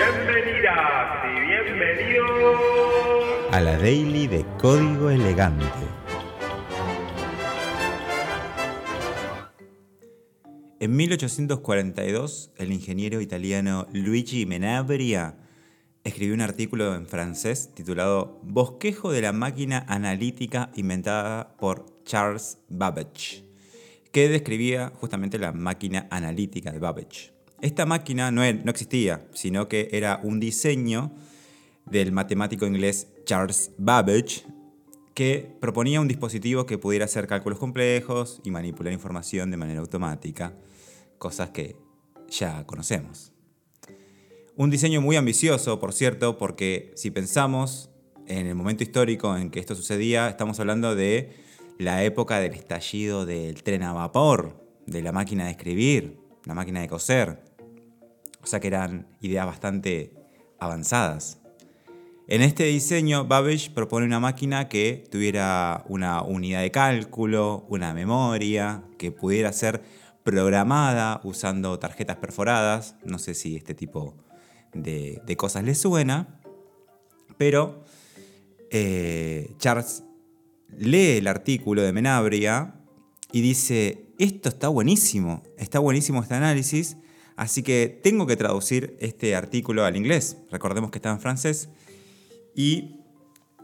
Bienvenidas y bienvenidos a la Daily de Código Elegante. En 1842, el ingeniero italiano Luigi Menabria escribió un artículo en francés titulado Bosquejo de la máquina analítica inventada por Charles Babbage, que describía justamente la máquina analítica de Babbage. Esta máquina no, no existía, sino que era un diseño del matemático inglés Charles Babbage, que proponía un dispositivo que pudiera hacer cálculos complejos y manipular información de manera automática, cosas que ya conocemos. Un diseño muy ambicioso, por cierto, porque si pensamos en el momento histórico en que esto sucedía, estamos hablando de la época del estallido del tren a vapor, de la máquina de escribir, la máquina de coser. O sea que eran ideas bastante avanzadas. En este diseño, Babbage propone una máquina que tuviera una unidad de cálculo, una memoria, que pudiera ser programada usando tarjetas perforadas. No sé si este tipo de, cosas le suena, pero eh, Charles lee el artículo de Menabria y dice, esto está buenísimo, está buenísimo este análisis, así que tengo que traducir este artículo al inglés. Recordemos que está en francés y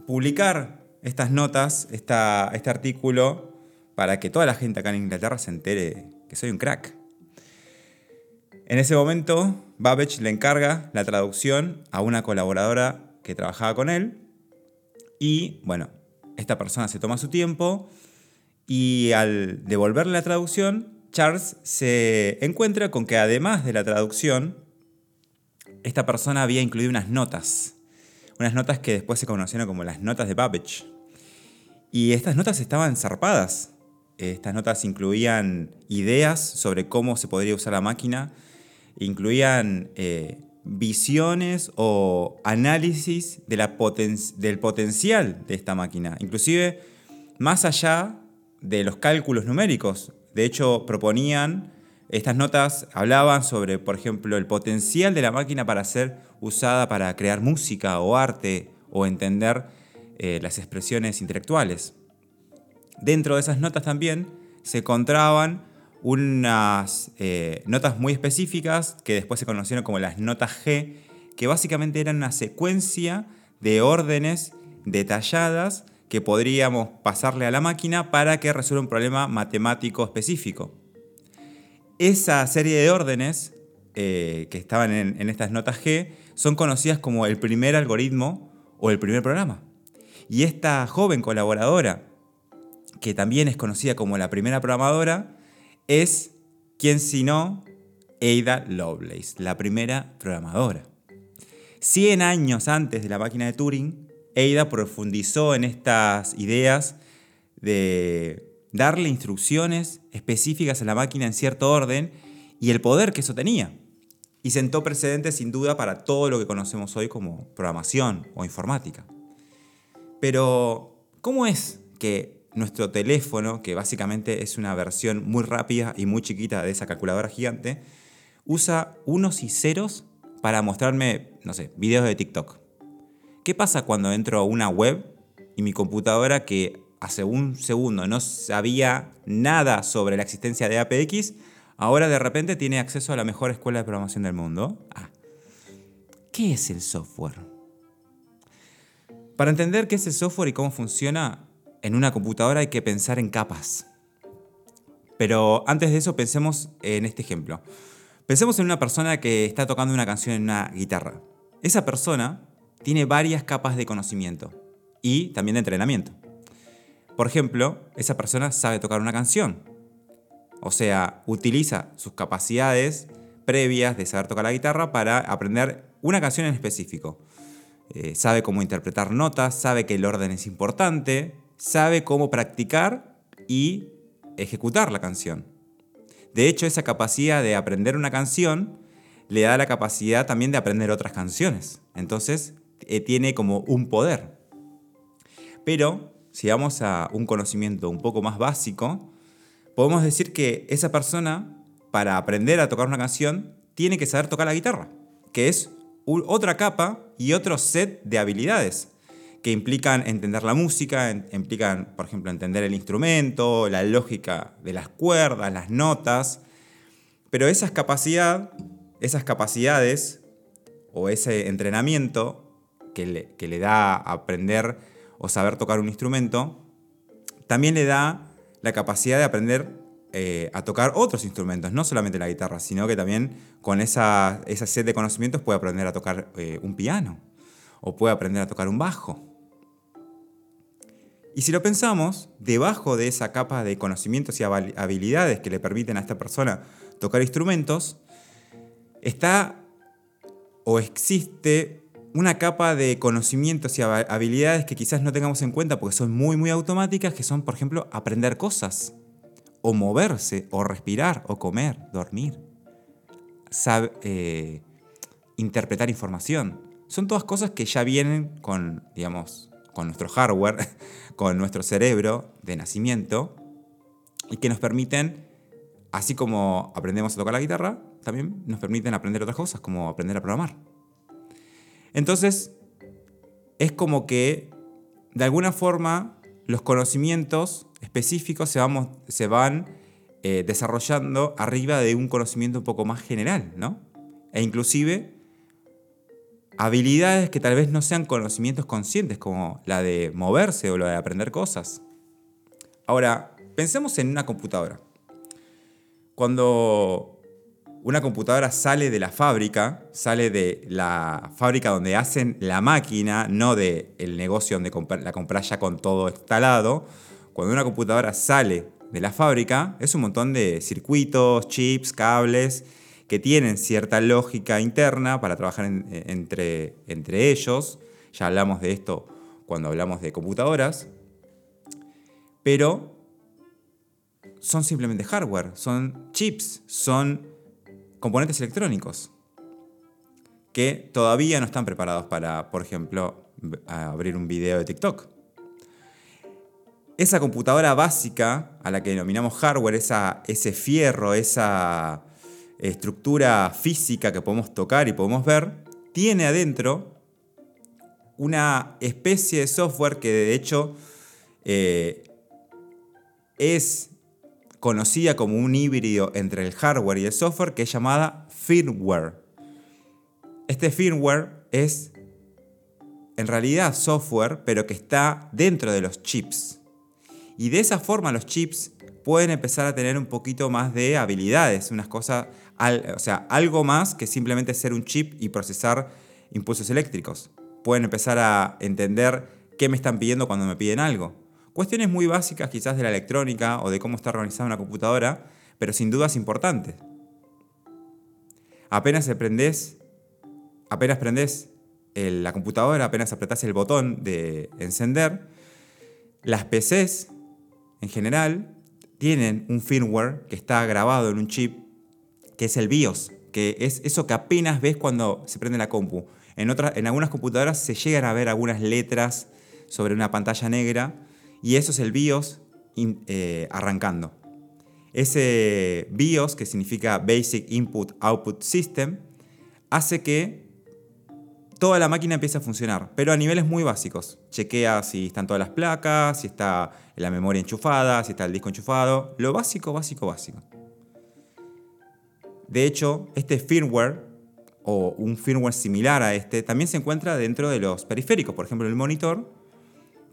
publicar estas notas, esta, este artículo, para que toda la gente acá en Inglaterra se entere que soy un crack. En ese momento, Babbage le encarga la traducción a una colaboradora que trabajaba con él y, bueno, esta persona se toma su tiempo y al devolverle la traducción, Charles se encuentra con que además de la traducción, esta persona había incluido unas notas unas notas que después se conocieron como las notas de Babbage. Y estas notas estaban zarpadas. Estas notas incluían ideas sobre cómo se podría usar la máquina, incluían eh, visiones o análisis del potencial de esta máquina, inclusive más allá de los cálculos numéricos. De hecho, proponían, estas notas hablaban sobre, por ejemplo, el potencial de la máquina para ser usada para crear música o arte o entender eh, las expresiones intelectuales. Dentro de esas notas también se encontraban unas eh, notas muy específicas que después se conocieron como las notas G, que básicamente eran una secuencia de órdenes detalladas que podríamos pasarle a la máquina para que resuelva un problema matemático específico. Esa serie de órdenes eh, que estaban en, estas notas G son conocidas como el primer algoritmo o el primer programa. Y esta joven colaboradora, que también es conocida como la primera programadora, es quien sino Ada Lovelace, la primera programadora. Cien años antes de la máquina de Turing, Ada profundizó en estas ideas de darle instrucciones específicas a la máquina en cierto orden y el poder que eso tenía y sentó precedentes sin duda para todo lo que conocemos hoy como programación o informática. Pero, ¿cómo es que nuestro teléfono, que básicamente es una versión muy rápida y muy chiquita de esa calculadora gigante, usa unos y ceros para mostrarme, no sé, videos de TikTok? ¿Qué pasa cuando entro a una web y mi computadora que hace un segundo no sabía nada sobre la existencia de APX, ahora de repente tiene acceso a la mejor escuela de programación del mundo. Ah. ¿Qué es el software? Para entender qué es el software y cómo funciona en una computadora hay que pensar en capas. Pero antes de eso pensemos en este ejemplo. Pensemos en una persona que está tocando una canción en una guitarra. Esa persona tiene varias capas de conocimiento y también de entrenamiento. Por ejemplo, esa persona sabe tocar una canción, o sea, utiliza sus capacidades previas de saber tocar la guitarra para aprender una canción en específico. Eh, sabe cómo interpretar notas, sabe que el orden es importante, sabe cómo practicar y ejecutar la canción. De hecho, esa capacidad de aprender una canción le da la capacidad también de aprender otras canciones. Entonces, eh, tiene como un poder. Pero, si vamos a un conocimiento un poco más básico, podemos decir que esa persona, para aprender a tocar una canción, tiene que saber tocar la guitarra, que es otra capa y otro set de habilidades que implican entender la música, implican, por ejemplo, entender el instrumento, la lógica de las cuerdas, las notas. Pero esas, capacidad, esas capacidades o ese entrenamiento que le, que le da aprender o saber tocar un instrumento, también le da la capacidad de aprender eh, a tocar otros instrumentos, no solamente la guitarra, sino que también con esa, esa set de conocimientos puede aprender a tocar eh, un piano o puede aprender a tocar un bajo. Y si lo pensamos, debajo de esa capa de conocimientos y habilidades que le permiten a esta persona tocar instrumentos, está o existe una capa de conocimientos y habilidades que quizás no tengamos en cuenta porque son muy, muy automáticas, que son, por ejemplo, aprender cosas, o moverse, o respirar, o comer, dormir, eh, interpretar información. Son todas cosas que ya vienen con, digamos, con nuestro hardware, con nuestro cerebro de nacimiento, y que nos permiten, así como aprendemos a tocar la guitarra, también nos permiten aprender otras cosas, como aprender a programar. Entonces, es como que, de alguna forma, los conocimientos específicos se, van eh, desarrollando arriba de un conocimiento un poco más general, ¿no? E inclusive habilidades que tal vez no sean conocimientos conscientes, como la de moverse o la de aprender cosas. Ahora, pensemos en una computadora. Cuando una computadora sale de la fábrica, sale de la fábrica donde hacen la máquina, no del el negocio donde la compras ya con todo instalado. Cuando una computadora sale de la fábrica, es un montón de circuitos, chips, cables, que tienen cierta lógica interna para trabajar entre, entre ellos. Ya hablamos de esto cuando hablamos de computadoras. Pero son simplemente hardware, son chips, son componentes electrónicos que todavía no están preparados para, por ejemplo, abrir un video de TikTok. Esa computadora básica a la que denominamos hardware, esa, ese fierro, esa estructura física que podemos tocar y podemos ver, tiene adentro una especie de software que de hecho eh, es conocida como un híbrido entre el hardware y el software que es llamada firmware. Este firmware es en realidad software, pero que está dentro de los chips. Y de esa forma los chips pueden empezar a tener un poquito más de habilidades, unas cosas, o sea, algo más que simplemente ser un chip y procesar impulsos eléctricos. Pueden empezar a entender qué me están pidiendo cuando me piden algo. Cuestiones muy básicas quizás de la electrónica o de cómo está organizada una computadora, pero sin dudas importantes. Apenas prendés, apenas prendés la computadora, apenas apretás el botón de encender, las PCs en general tienen un firmware que está grabado en un chip que es el BIOS, que es eso que apenas ves cuando se prende la compu. En, en algunas computadoras se llegan a ver algunas letras sobre una pantalla negra y eso es el BIOS eh, arrancando. Ese BIOS, que significa Basic Input Output System, hace que toda la máquina empiece a funcionar, pero a niveles muy básicos. Chequea si están todas las placas, si está la memoria enchufada, si está el disco enchufado. Lo básico, básico, básico. De hecho, este firmware o un firmware similar a este también se encuentra dentro de los periféricos. Por ejemplo, el monitor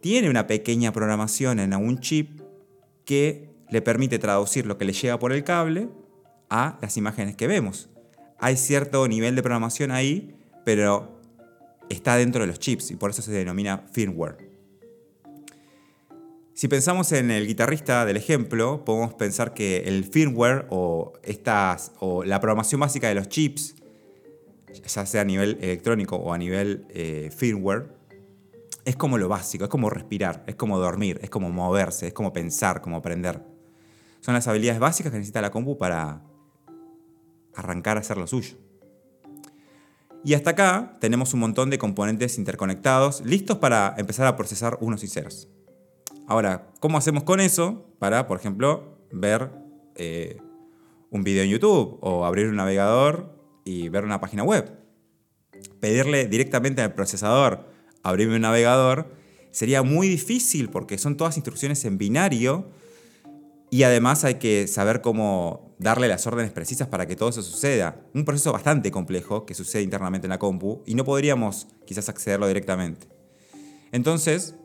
tiene una pequeña programación en un chip que le permite traducir lo que le llega por el cable a las imágenes que vemos. Hay cierto nivel de programación ahí, pero está dentro de los chips y por eso se denomina firmware. Si pensamos en el guitarrista del ejemplo, podemos pensar que el firmware o, estas, o la programación básica de los chips, ya sea a nivel electrónico o a nivel eh, firmware, es como lo básico, es como respirar, es como dormir, es como moverse, es como pensar, como aprender. Son las habilidades básicas que necesita la compu para arrancar a hacer lo suyo. Y hasta acá tenemos un montón de componentes interconectados, listos para empezar a procesar unos y ceros. Ahora, ¿cómo hacemos con eso para, por ejemplo, ver eh, un video en YouTube o abrir un navegador y ver una página web? pedirle directamente al procesador abrirme un navegador sería muy difícil porque son todas instrucciones en binario y además hay que saber cómo darle las órdenes precisas para que todo eso suceda. Un proceso bastante complejo que sucede internamente en la compu y no podríamos quizás accederlo directamente. Entonces,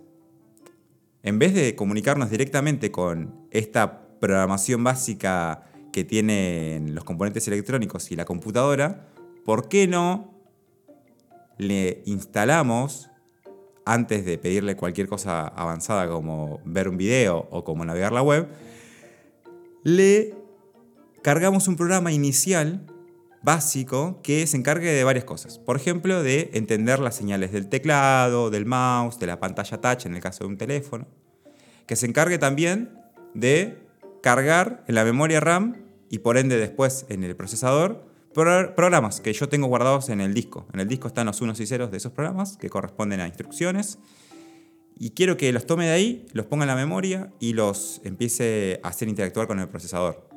en vez de comunicarnos directamente con esta programación básica que tienen los componentes electrónicos y la computadora, ¿por qué no le instalamos, antes de pedirle cualquier cosa avanzada como ver un video o como navegar la web, le cargamos un programa inicial básico que se encargue de varias cosas. Por ejemplo, de entender las señales del teclado, del mouse, de la pantalla touch en el caso de un teléfono. Que se encargue también de cargar en la memoria RAM y por ende después en el procesador programas que yo tengo guardados en el disco. En el disco están los unos y ceros de esos programas que corresponden a instrucciones. Y quiero que los tome de ahí, los ponga en la memoria y los empiece a hacer interactuar con el procesador.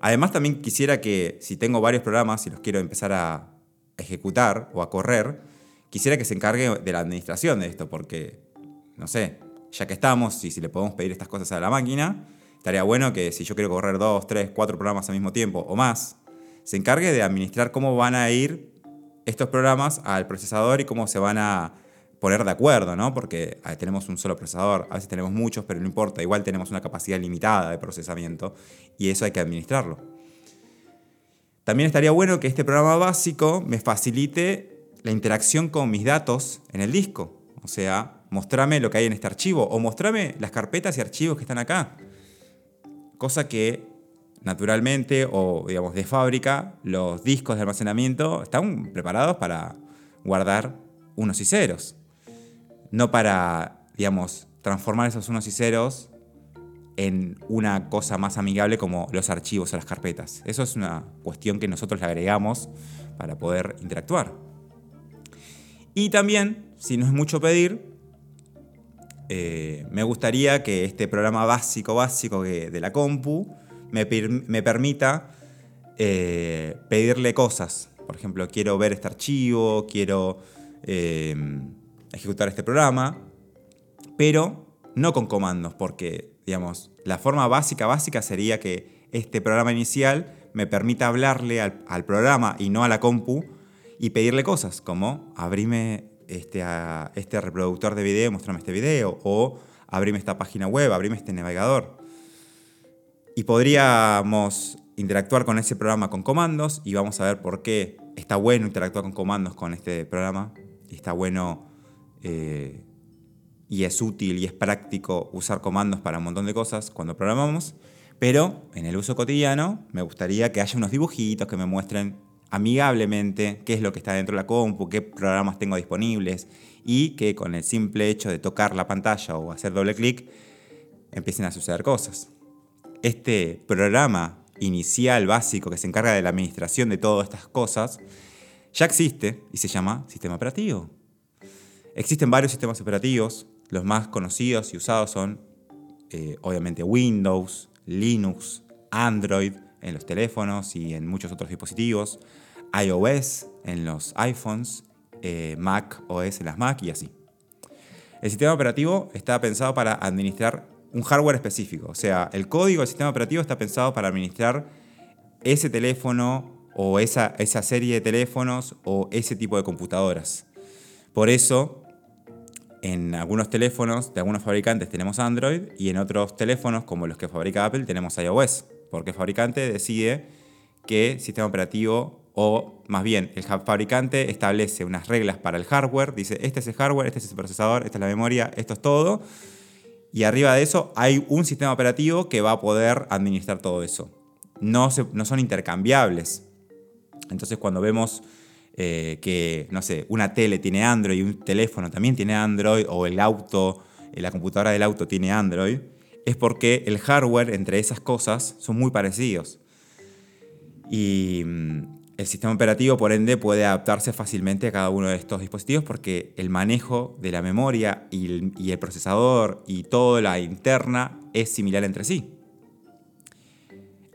Además también quisiera que si tengo varios programas y los quiero empezar a ejecutar o a correr, quisiera que se encargue de la administración de esto, porque, no sé, ya que estamos y si le podemos pedir estas cosas a la máquina, estaría bueno que si yo quiero correr dos, tres, cuatro programas al mismo tiempo o más, se encargue de administrar cómo van a ir estos programas al procesador y cómo se van a poner de acuerdo, ¿no? Porque tenemos un solo procesador, a veces tenemos muchos, pero no importa, igual tenemos una capacidad limitada de procesamiento y eso hay que administrarlo. También estaría bueno que este programa básico me facilite la interacción con mis datos en el disco. O sea, mostrame lo que hay en este archivo o mostrame las carpetas y archivos que están acá. Cosa que naturalmente o digamos de fábrica los discos de almacenamiento están preparados para guardar unos y ceros no para, digamos, transformar esos unos y ceros en una cosa más amigable como los archivos o las carpetas. Eso es una cuestión que nosotros le agregamos para poder interactuar. Y también, si no es mucho pedir, eh, me gustaría que este programa básico, básico de la compu me, permita eh, pedirle cosas. Por ejemplo, quiero ver este archivo, quiero... Eh, ejecutar este programa, pero no con comandos, porque, digamos, la forma básica, básica sería que este programa inicial me permita hablarle al, programa y no a la compu y pedirle cosas como abrime este, este reproductor de video, mostrame este video, o abrime esta página web, abrime este navegador. Y podríamos interactuar con ese programa con comandos y vamos a ver por qué está bueno interactuar con comandos con este programa está bueno eh, y es útil y es práctico usar comandos para un montón de cosas cuando programamos, pero en el uso cotidiano me gustaría que haya unos dibujitos que me muestren amigablemente qué es lo que está dentro de la compu, qué programas tengo disponibles y que con el simple hecho de tocar la pantalla o hacer doble clic empiecen a suceder cosas. Este programa inicial básico que se encarga de la administración de todas estas cosas ya existe y se llama sistema operativo. Existen varios sistemas operativos, los más conocidos y usados son eh, obviamente Windows, Linux, Android en los teléfonos y en muchos otros dispositivos, iOS en los iPhones, eh, Mac OS en las Mac y así. El sistema operativo está pensado para administrar un hardware específico, o sea, el código del sistema operativo está pensado para administrar ese teléfono o esa, esa serie de teléfonos o ese tipo de computadoras. Por eso en algunos teléfonos de algunos fabricantes tenemos Android y en otros teléfonos, como los que fabrica Apple, tenemos iOS, porque el fabricante decide qué sistema operativo o más bien el fabricante establece unas reglas para el hardware, dice este es el hardware, este es el procesador, esta es la memoria, esto es todo, y arriba de eso hay un sistema operativo que va a poder administrar todo eso. No, no son intercambiables. Entonces cuando vemos eh, que, no sé, una tele tiene Android un teléfono también tiene Android, o el auto, eh, la computadora del auto tiene Android, es porque el hardware entre esas cosas son muy parecidos. Y mm, el sistema operativo, por ende, puede adaptarse fácilmente a cada uno de estos dispositivos porque el manejo de la memoria y el, y el procesador y toda la interna es similar entre sí.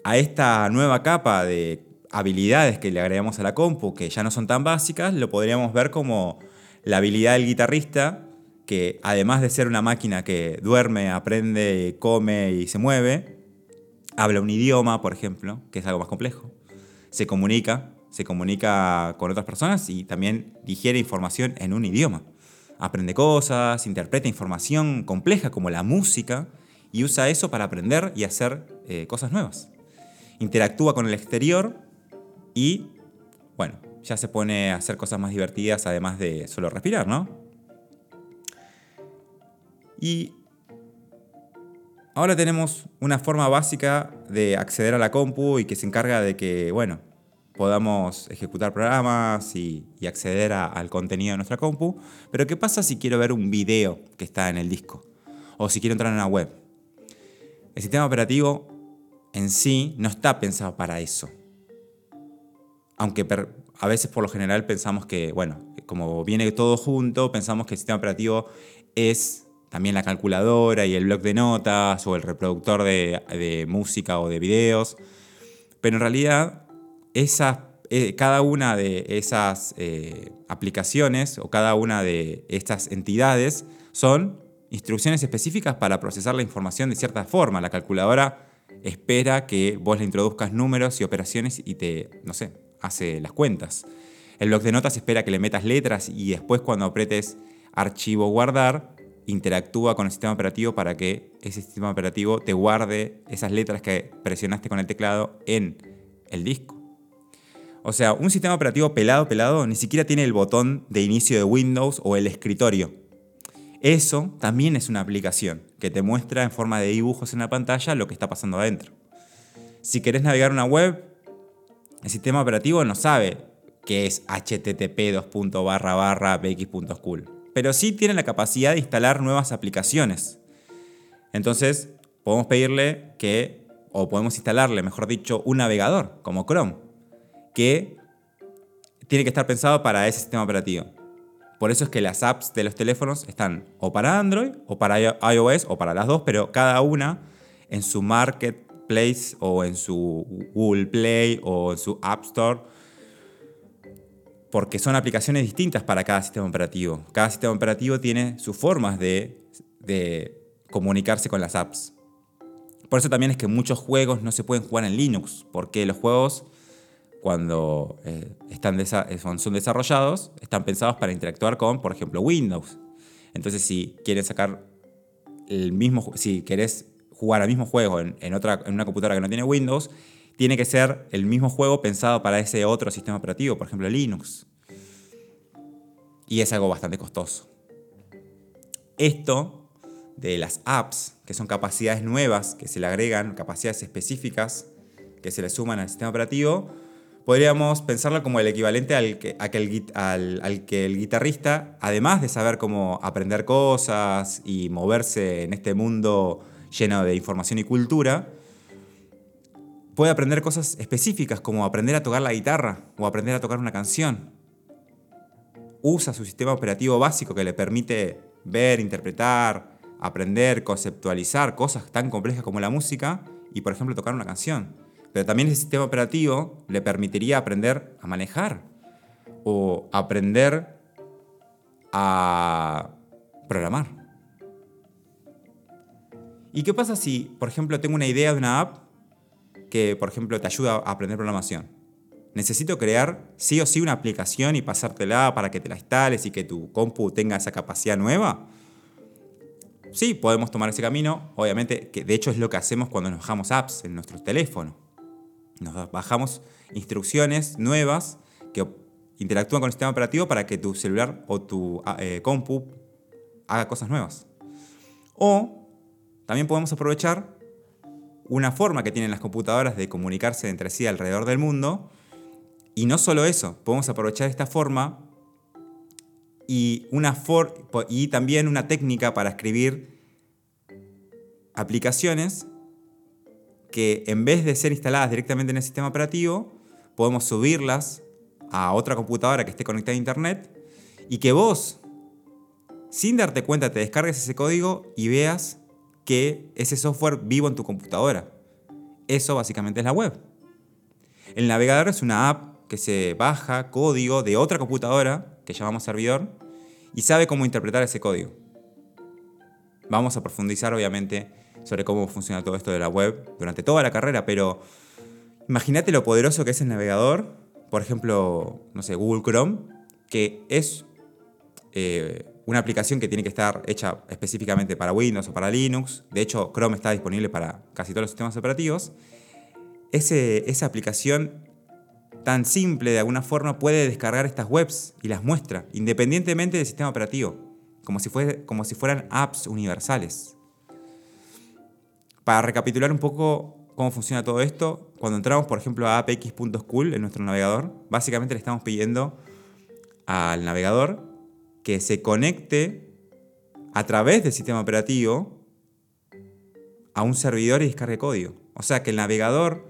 A esta nueva capa de habilidades que le agregamos a la compu, que ya no son tan básicas, lo podríamos ver como la habilidad del guitarrista, que además de ser una máquina que duerme, aprende, come y se mueve, habla un idioma, por ejemplo, que es algo más complejo, se comunica, se comunica con otras personas y también digiere información en un idioma. Aprende cosas, interpreta información compleja como la música y usa eso para aprender y hacer eh, cosas nuevas. Interactúa con el exterior y, bueno, ya se pone a hacer cosas más divertidas además de solo respirar, ¿no? Y ahora tenemos una forma básica de acceder a la compu y que se encarga de que, bueno, podamos ejecutar programas y, acceder al contenido de nuestra compu. Pero ¿qué pasa si quiero ver un video que está en el disco? O si quiero entrar en una web. El sistema operativo en sí no está pensado para eso. Aunque a veces por lo general pensamos que, bueno, como viene todo junto, pensamos que el sistema operativo es también la calculadora y el blog de notas o el reproductor de, música o de videos. Pero en realidad, eh, cada una de esas eh, aplicaciones o cada una de estas entidades son instrucciones específicas para procesar la información de cierta forma. La calculadora espera que vos le introduzcas números y operaciones y te, no sé, hace las cuentas. El bloc de notas espera que le metas letras y después cuando apretes archivo guardar, interactúa con el sistema operativo para que ese sistema operativo te guarde esas letras que presionaste con el teclado en el disco. O sea, un sistema operativo pelado, pelado, ni siquiera tiene el botón de inicio de Windows o el escritorio. Eso también es una aplicación que te muestra en forma de dibujos en la pantalla lo que está pasando adentro. Si querés navegar una web, el sistema operativo no sabe qué es http bx.school, pero sí tiene la capacidad de instalar nuevas aplicaciones. Entonces, podemos pedirle que, o podemos instalarle, mejor dicho, un navegador como Chrome, que tiene que estar pensado para ese sistema operativo. Por eso es que las apps de los teléfonos están o para Android o para iOS o para las dos, pero cada una en su marketplace o en su Google Play o en su App Store. Porque son aplicaciones distintas para cada sistema operativo. Cada sistema operativo tiene sus formas de, comunicarse con las apps. Por eso también es que muchos juegos no se pueden jugar en Linux, porque los juegos cuando eh, están eh, son, desarrollados, están pensados para interactuar con, por ejemplo, Windows. Entonces, si quieres sacar el mismo, si querés jugar al mismo juego en, otra, en una computadora que no tiene Windows, tiene que ser el mismo juego pensado para ese otro sistema operativo, por ejemplo, Linux. Y es algo bastante costoso. Esto de las apps, que son capacidades nuevas que se le agregan, capacidades específicas que se le suman al sistema operativo, podríamos pensarlo como el equivalente al que, al, que el guitarrista, además de saber cómo aprender cosas y moverse en este mundo lleno de información y cultura, puede aprender cosas específicas como aprender a tocar la guitarra o aprender a tocar una canción. Usa su sistema operativo básico que le permite ver, interpretar, aprender, conceptualizar cosas tan complejas como la música y, por ejemplo, tocar una canción. Pero también el sistema operativo le permitiría aprender a manejar o aprender a programar. ¿Y qué pasa si, por ejemplo, tengo una idea de una app que, por ejemplo, te ayuda a aprender programación? Necesito crear sí o sí una aplicación y pasártela para que te la instales y que tu compu tenga esa capacidad nueva. Sí, podemos tomar ese camino. Obviamente, que de hecho es lo que hacemos cuando nos bajamos apps en nuestro teléfono. Nos bajamos instrucciones nuevas que interactúan con el sistema operativo para que tu celular o tu ah, eh, compu haga cosas nuevas. O también podemos aprovechar una forma que tienen las computadoras de comunicarse entre sí alrededor del mundo. Y no solo eso, podemos aprovechar esta forma y, una y también una técnica para escribir aplicaciones que en vez de ser instaladas directamente en el sistema operativo, podemos subirlas a otra computadora que esté conectada a internet y que vos, sin darte cuenta, te descargues ese código y veas que ese software vivo en tu computadora. Eso básicamente es la web. El navegador es una app que se baja código de otra computadora, que llamamos servidor, y sabe cómo interpretar ese código. Vamos a profundizar, obviamente, sobre cómo funciona todo esto de la web durante toda la carrera, pero imagínate lo poderoso que es el navegador, por ejemplo, no sé, Google Chrome, que es eh, una aplicación que tiene que estar hecha específicamente para Windows o para Linux. De hecho, Chrome está disponible para casi todos los sistemas operativos. esa aplicación tan simple de alguna forma puede descargar estas webs y las muestra, independientemente del sistema operativo, como si, como si fueran apps universales. Para recapitular un poco cómo funciona todo esto, cuando entramos, por ejemplo, a apx.school en nuestro navegador, básicamente le estamos pidiendo al navegador que se conecte a través del sistema operativo a un servidor y descargue código. O sea que el navegador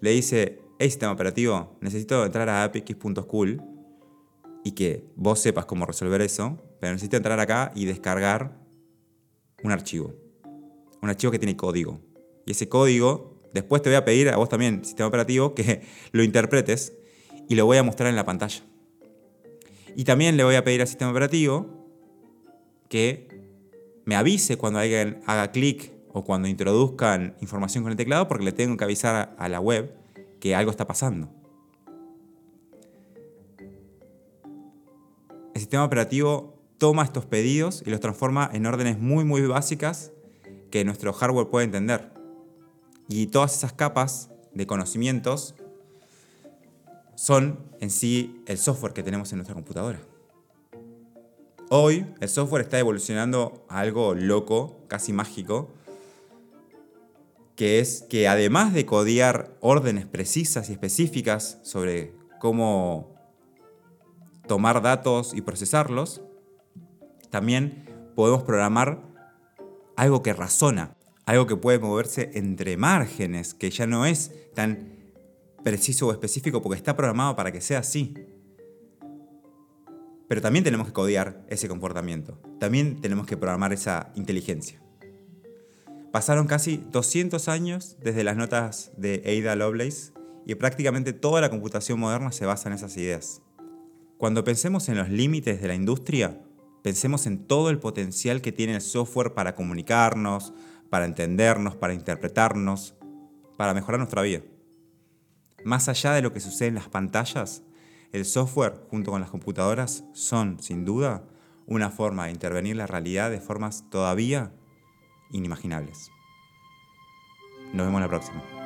le dice, hey sistema operativo, necesito entrar a apx.school y que vos sepas cómo resolver eso, pero necesito entrar acá y descargar un archivo. Un archivo que tiene código. Y ese código, después te voy a pedir a vos también, sistema operativo, que lo interpretes y lo voy a mostrar en la pantalla. Y también le voy a pedir al sistema operativo que me avise cuando alguien haga clic o cuando introduzcan información con el teclado porque le tengo que avisar a la web que algo está pasando. El sistema operativo toma estos pedidos y los transforma en órdenes muy muy básicas que nuestro hardware puede entender. Y todas esas capas de conocimientos son en sí el software que tenemos en nuestra computadora. Hoy el software está evolucionando a algo loco, casi mágico, que es que además de codiar órdenes precisas y específicas sobre cómo tomar datos y procesarlos, también podemos programar algo que razona, algo que puede moverse entre márgenes, que ya no es tan preciso o específico porque está programado para que sea así. Pero también tenemos que codiar ese comportamiento. También tenemos que programar esa inteligencia. Pasaron casi 200 años desde las notas de Ada Lovelace y prácticamente toda la computación moderna se basa en esas ideas. Cuando pensemos en los límites de la industria, pensemos en todo el potencial que tiene el software para comunicarnos, para entendernos, para interpretarnos, para mejorar nuestra vida. Más allá de lo que sucede en las pantallas, el software junto con las computadoras son, sin duda, una forma de intervenir la realidad de formas todavía inimaginables. Nos vemos la próxima.